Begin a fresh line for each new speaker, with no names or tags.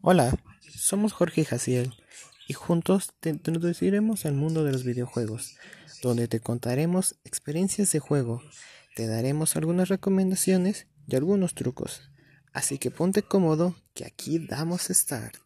Hola, somos Jorge y Jaciel y juntos te introduciremos al mundo de los videojuegos, donde te contaremos experiencias de juego, te daremos algunas recomendaciones y algunos trucos. Así que ponte cómodo que aquí damos start.